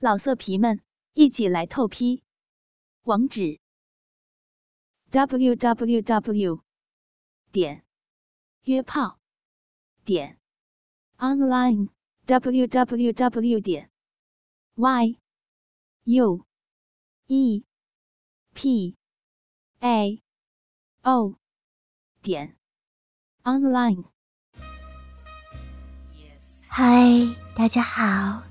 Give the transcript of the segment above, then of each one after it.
老色皮们，一起来透批！网址：w w w 点约炮点 online w w w 点 y u e p a o 点 online。嗨，大家好。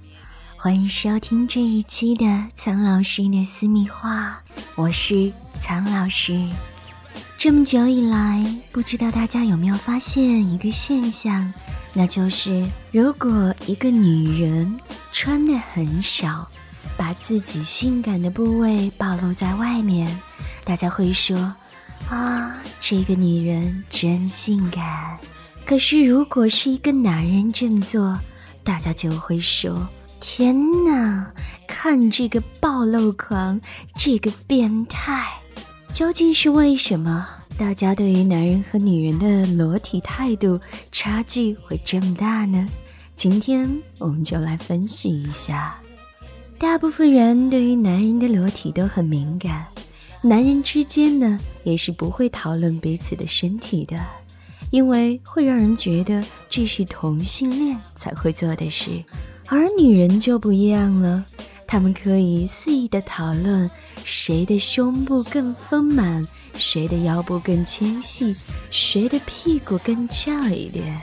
欢迎收听这一期的苍老师的私密话，我是苍老师。这么久以来，不知道大家有没有发现一个现象，那就是如果一个女人穿的很少，把自己性感的部位暴露在外面，大家会说啊，这个女人真性感。可是如果是一个男人这么做，大家就会说。天哪！看这个暴露狂，这个变态，究竟是为什么？大家对于男人和女人的裸体态度差距会这么大呢？今天我们就来分析一下。大部分人对于男人的裸体都很敏感，男人之间呢也是不会讨论彼此的身体的，因为会让人觉得这是同性恋才会做的事。而女人就不一样了，她们可以肆意的讨论谁的胸部更丰满，谁的腰部更纤细，谁的屁股更翘一点。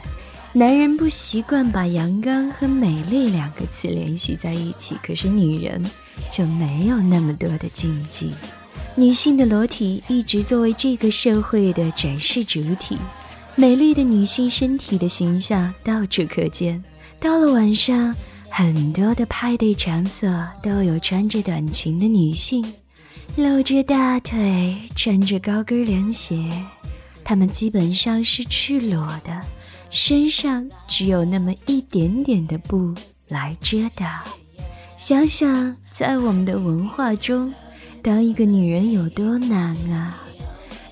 男人不习惯把阳刚和美丽两个词联系在一起，可是女人就没有那么多的禁忌。女性的裸体一直作为这个社会的展示主体，美丽的女性身体的形象到处可见。到了晚上。很多的派对场所都有穿着短裙的女性，露着大腿，穿着高跟凉鞋，她们基本上是赤裸的，身上只有那么一点点的布来遮挡。想想在我们的文化中，当一个女人有多难啊！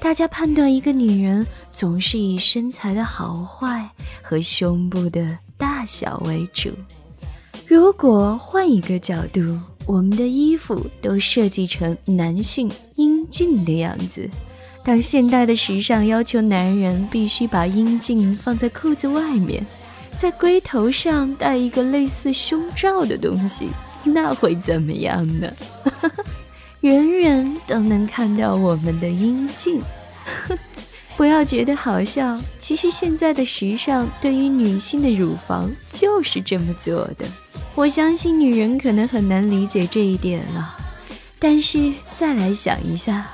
大家判断一个女人总是以身材的好坏和胸部的大小为主。如果换一个角度，我们的衣服都设计成男性阴茎的样子。当现代的时尚要求男人必须把阴茎放在裤子外面，在龟头上戴一个类似胸罩的东西，那会怎么样呢？人人都能看到我们的阴茎。不要觉得好笑，其实现在的时尚对于女性的乳房就是这么做的。我相信女人可能很难理解这一点了，但是再来想一下，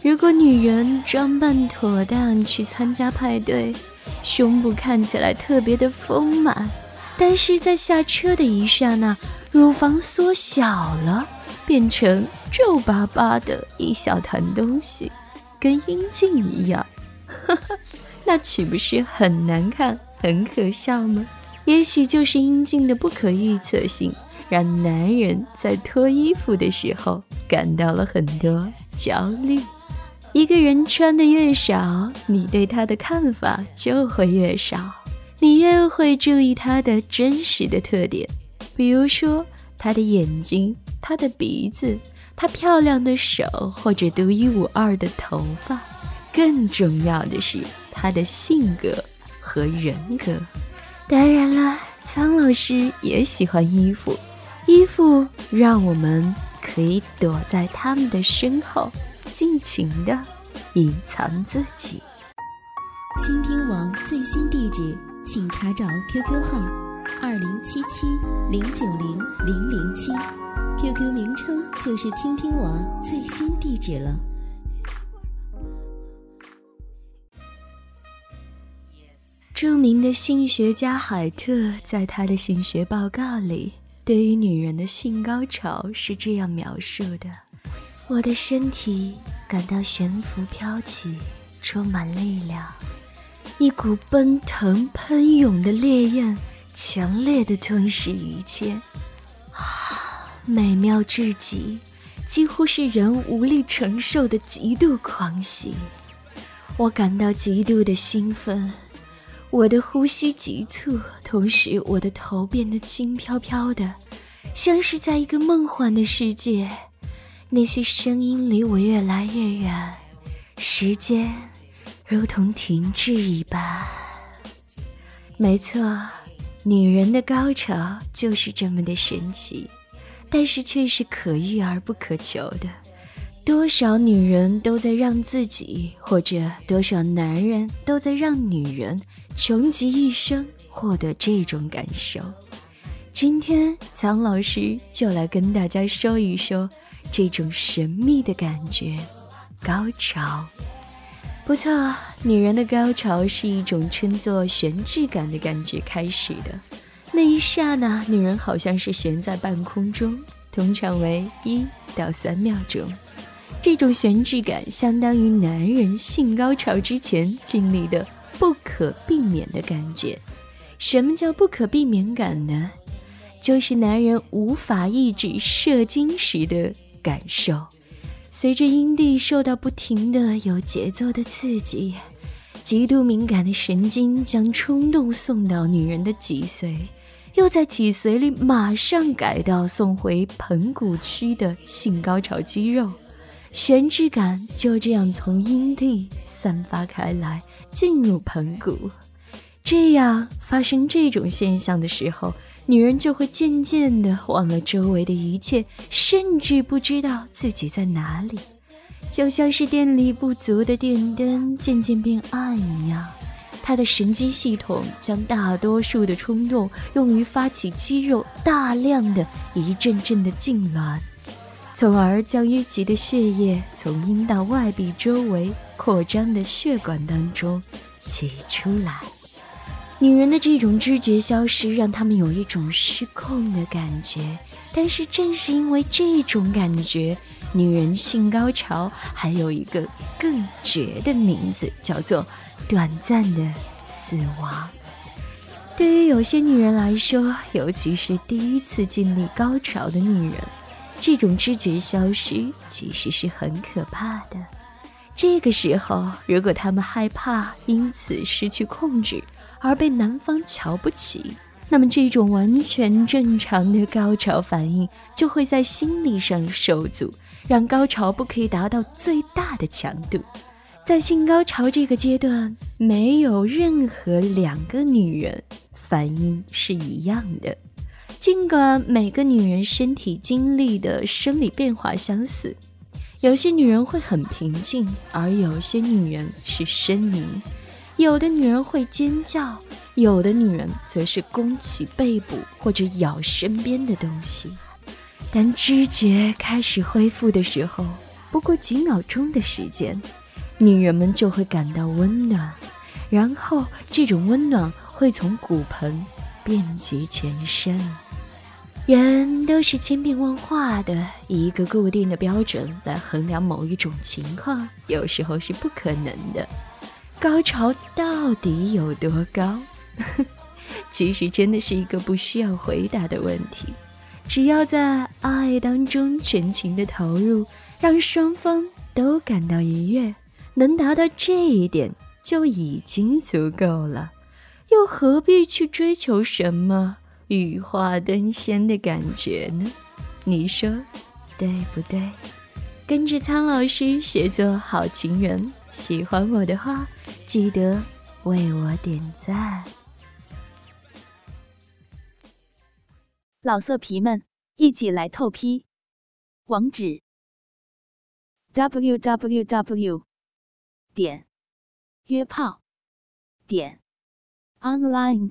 如果女人装扮妥当去参加派对，胸部看起来特别的丰满，但是在下车的一刹那，乳房缩小了，变成皱巴巴的一小团东西，跟阴茎一样，那岂不是很难看、很可笑吗？也许就是阴茎的不可预测性，让男人在脱衣服的时候感到了很多焦虑。一个人穿的越少，你对他的看法就会越少，你越会注意他的真实的特点，比如说他的眼睛、他的鼻子、他漂亮的手或者独一无二的头发。更重要的是他的性格和人格。当然了，苍老师也喜欢衣服，衣服让我们可以躲在他们的身后，尽情的隐藏自己。倾听王最新地址，请查找 QQ 号二零七七零九零零零七，QQ 名称就是倾听王最新地址了。著名的性学家海特在他的性学报告里，对于女人的性高潮是这样描述的：“我的身体感到悬浮飘起，充满力量，一股奔腾喷涌的烈焰，强烈的吞噬一切，啊，美妙至极，几乎是人无力承受的极度狂喜。我感到极度的兴奋。”我的呼吸急促，同时我的头变得轻飘飘的，像是在一个梦幻的世界。那些声音离我越来越远，时间如同停滞一般。没错，女人的高潮就是这么的神奇，但是却是可遇而不可求的。多少女人都在让自己，或者多少男人都在让女人穷极一生获得这种感受。今天，苍老师就来跟大家说一说这种神秘的感觉——高潮。不错，女人的高潮是一种称作悬置感的感觉开始的。那一刹那，女人好像是悬在半空中，通常为一到三秒钟。这种悬置感相当于男人性高潮之前经历的不可避免的感觉。什么叫不可避免感呢？就是男人无法抑制射精时的感受。随着阴蒂受到不停的有节奏的刺激，极度敏感的神经将冲动送到女人的脊髓，又在脊髓里马上改道送回盆骨区的性高潮肌肉。悬置感就这样从阴蒂散发开来，进入盆骨。这样发生这种现象的时候，女人就会渐渐的忘了周围的一切，甚至不知道自己在哪里，就像是电力不足的电灯渐渐变暗一样。她的神经系统将大多数的冲动用于发起肌肉大量的一阵阵的痉挛。从而将淤积的血液从阴道外壁周围扩张的血管当中挤出来。女人的这种知觉消失，让她们有一种失控的感觉。但是正是因为这种感觉，女人性高潮还有一个更绝的名字，叫做短暂的死亡。对于有些女人来说，尤其是第一次经历高潮的女人。这种知觉消失其实是很可怕的。这个时候，如果他们害怕因此失去控制而被男方瞧不起，那么这种完全正常的高潮反应就会在心理上受阻，让高潮不可以达到最大的强度。在性高潮这个阶段，没有任何两个女人反应是一样的。尽管每个女人身体经历的生理变化相似，有些女人会很平静，而有些女人是呻吟；有的女人会尖叫，有的女人则是弓起背部或者咬身边的东西。当知觉开始恢复的时候，不过几秒钟的时间，女人们就会感到温暖，然后这种温暖会从骨盆遍及全身。人都是千变万化的，以一个固定的标准来衡量某一种情况，有时候是不可能的。高潮到底有多高？其实真的是一个不需要回答的问题。只要在爱当中全情的投入，让双方都感到愉悦，能达到这一点就已经足够了。又何必去追求什么？羽化登仙的感觉呢？你说对不对？跟着苍老师学做好情人，喜欢我的话，记得为我点赞。老色皮们，一起来透批！网址：w w w. 点约炮点 online。